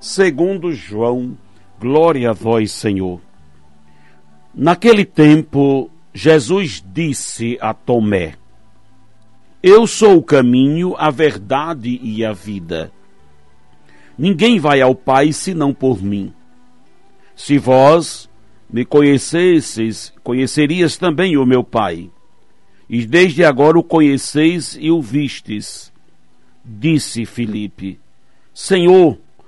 segundo João. Glória a vós, Senhor. Naquele tempo, Jesus disse a Tomé: Eu sou o caminho, a verdade e a vida. Ninguém vai ao Pai senão por mim. Se vós me conhecesses, conhecerias também o meu Pai. E desde agora o conheceis e o vistes. Disse Filipe: Senhor,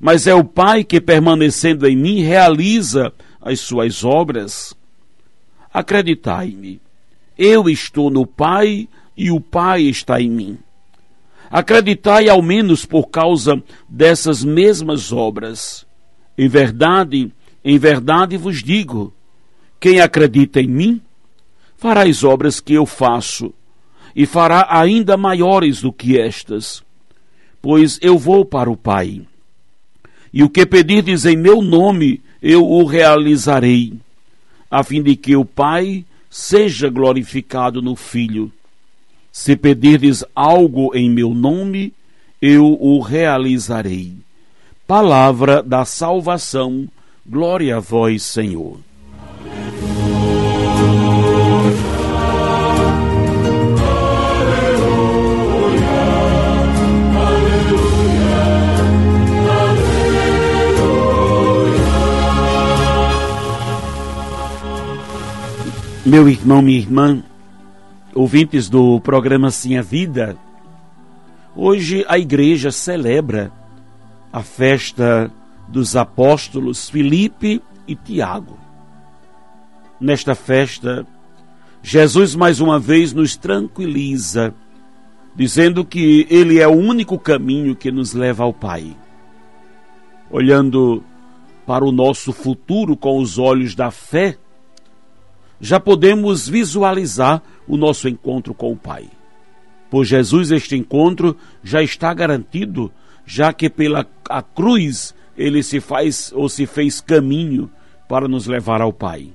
mas é o Pai que, permanecendo em mim, realiza as suas obras. Acreditai-me, eu estou no Pai e o Pai está em mim. Acreditai ao menos por causa dessas mesmas obras. Em verdade, em verdade vos digo, quem acredita em mim, fará as obras que eu faço, e fará ainda maiores do que estas, pois eu vou para o Pai. E o que pedirdes em meu nome, eu o realizarei, a fim de que o Pai seja glorificado no Filho. Se pedirdes algo em meu nome, eu o realizarei. Palavra da salvação, glória a vós, Senhor. Meu irmão, minha irmã, ouvintes do programa Sim a Vida, hoje a igreja celebra a festa dos apóstolos Filipe e Tiago. Nesta festa, Jesus mais uma vez nos tranquiliza, dizendo que Ele é o único caminho que nos leva ao Pai. Olhando para o nosso futuro com os olhos da fé, já podemos visualizar o nosso encontro com o Pai. Por Jesus, este encontro já está garantido, já que pela a cruz ele se faz ou se fez caminho para nos levar ao Pai.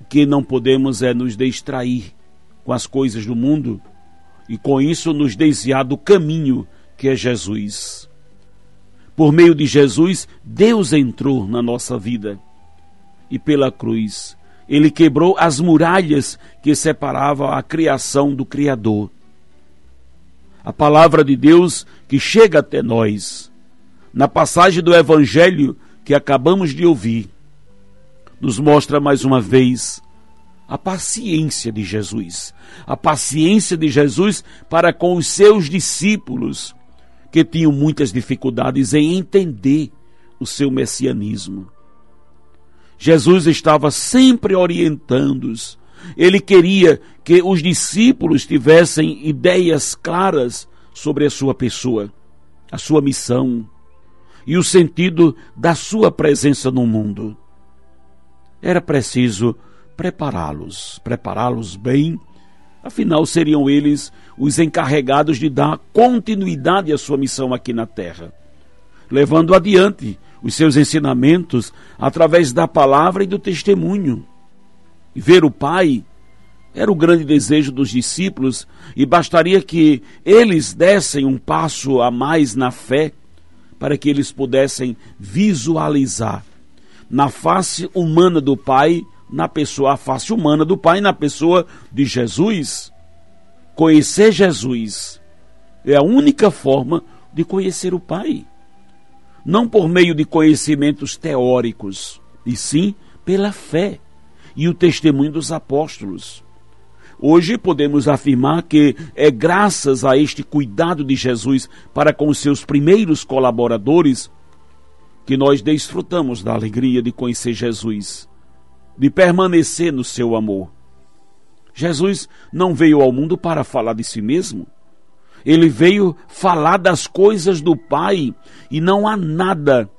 O que não podemos é nos distrair com as coisas do mundo e com isso nos desviar do caminho que é Jesus. Por meio de Jesus, Deus entrou na nossa vida e pela cruz ele quebrou as muralhas que separavam a criação do Criador. A palavra de Deus que chega até nós, na passagem do Evangelho que acabamos de ouvir, nos mostra mais uma vez a paciência de Jesus. A paciência de Jesus para com os seus discípulos, que tinham muitas dificuldades em entender o seu messianismo. Jesus estava sempre orientando-os. Ele queria que os discípulos tivessem ideias claras sobre a sua pessoa, a sua missão e o sentido da sua presença no mundo. Era preciso prepará-los, prepará-los bem, afinal seriam eles os encarregados de dar continuidade à sua missão aqui na terra, levando adiante os seus ensinamentos através da palavra e do testemunho. Ver o Pai era o grande desejo dos discípulos e bastaria que eles dessem um passo a mais na fé para que eles pudessem visualizar na face humana do Pai, na pessoa, a face humana do Pai, na pessoa de Jesus. Conhecer Jesus é a única forma de conhecer o Pai não por meio de conhecimentos teóricos, e sim pela fé e o testemunho dos apóstolos. Hoje podemos afirmar que é graças a este cuidado de Jesus para com seus primeiros colaboradores que nós desfrutamos da alegria de conhecer Jesus, de permanecer no seu amor. Jesus não veio ao mundo para falar de si mesmo. Ele veio falar das coisas do Pai e não há nada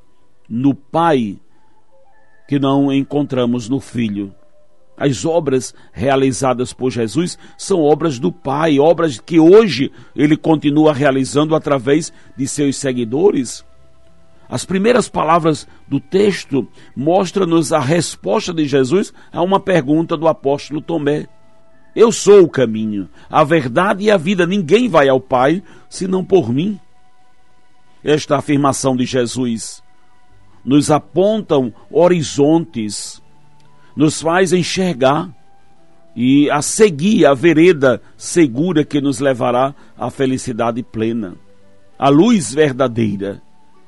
no Pai que não encontramos no Filho. As obras realizadas por Jesus são obras do Pai, obras que hoje ele continua realizando através de seus seguidores. As primeiras palavras do texto mostram-nos a resposta de Jesus a uma pergunta do apóstolo Tomé. Eu sou o caminho, a verdade e a vida. Ninguém vai ao Pai senão por mim. Esta afirmação de Jesus nos apontam horizontes nos faz enxergar e a seguir a vereda segura que nos levará à felicidade plena. A luz verdadeira.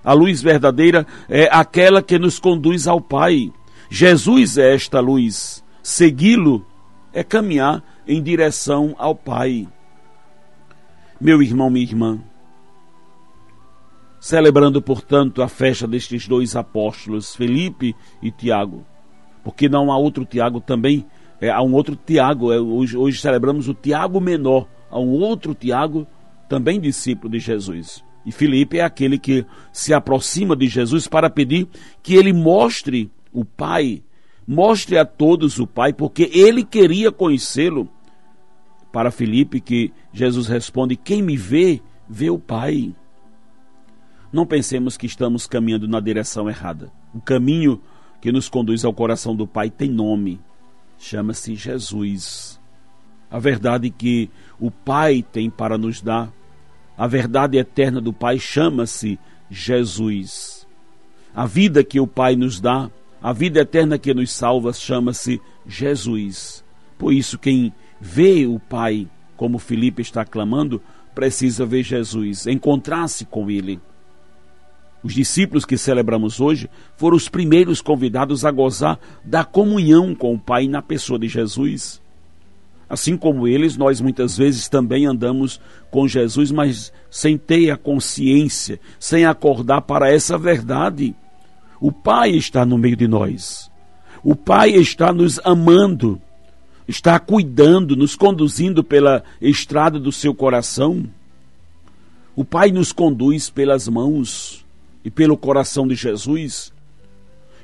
A luz verdadeira é aquela que nos conduz ao Pai. Jesus é esta luz. Segui-lo é caminhar em direção ao Pai. Meu irmão, minha irmã, celebrando, portanto, a festa destes dois apóstolos, Felipe e Tiago, porque não há outro Tiago também, é, há um outro Tiago, é, hoje, hoje celebramos o Tiago menor, há um outro Tiago, também discípulo de Jesus. E Felipe é aquele que se aproxima de Jesus para pedir que ele mostre o Pai, mostre a todos o Pai, porque ele queria conhecê-lo. Para Felipe que Jesus responde: Quem me vê, vê o Pai. Não pensemos que estamos caminhando na direção errada. O caminho que nos conduz ao coração do Pai tem nome, chama-se Jesus. A verdade que o Pai tem para nos dar, a verdade eterna do Pai chama-se Jesus. A vida que o Pai nos dá, a vida eterna que nos salva, chama-se Jesus. Por isso, quem vê o Pai, como Felipe está clamando, precisa ver Jesus, encontrar-se com Ele. Os discípulos que celebramos hoje foram os primeiros convidados a gozar da comunhão com o Pai na pessoa de Jesus. Assim como eles, nós muitas vezes também andamos com Jesus, mas sem ter a consciência, sem acordar para essa verdade. O Pai está no meio de nós. O Pai está nos amando, está cuidando, nos conduzindo pela estrada do seu coração. O Pai nos conduz pelas mãos e pelo coração de Jesus.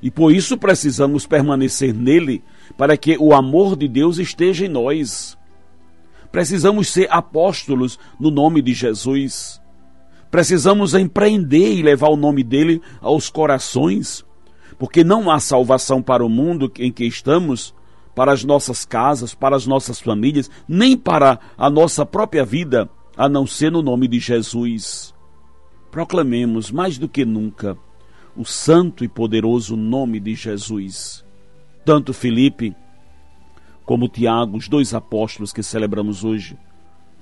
E por isso precisamos permanecer nele, para que o amor de Deus esteja em nós. Precisamos ser apóstolos no nome de Jesus. Precisamos empreender e levar o nome dele aos corações, porque não há salvação para o mundo em que estamos, para as nossas casas, para as nossas famílias, nem para a nossa própria vida, a não ser no nome de Jesus proclamemos mais do que nunca o santo e poderoso nome de Jesus. Tanto Felipe como Tiago, os dois apóstolos que celebramos hoje,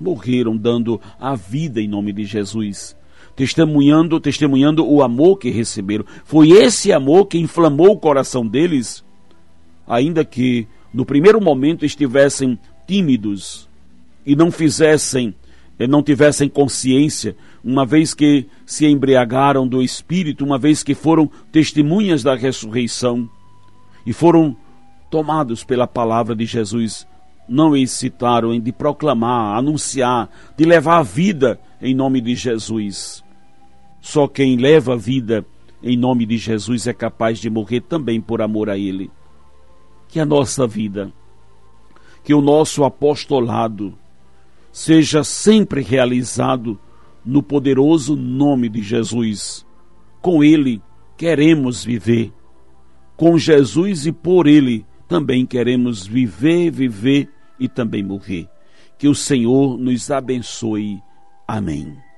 morreram dando a vida em nome de Jesus, testemunhando, testemunhando o amor que receberam. Foi esse amor que inflamou o coração deles, ainda que no primeiro momento estivessem tímidos e não fizessem não tivessem consciência, uma vez que se embriagaram do Espírito, uma vez que foram testemunhas da ressurreição e foram tomados pela palavra de Jesus, não hesitaram em de proclamar, anunciar, de levar a vida em nome de Jesus. Só quem leva a vida em nome de Jesus é capaz de morrer também por amor a Ele. Que a nossa vida, que o nosso apostolado, seja sempre realizado no poderoso nome de Jesus. Com Ele queremos viver. Com Jesus e por Ele também queremos viver, viver e também morrer. Que o Senhor nos abençoe. Amém.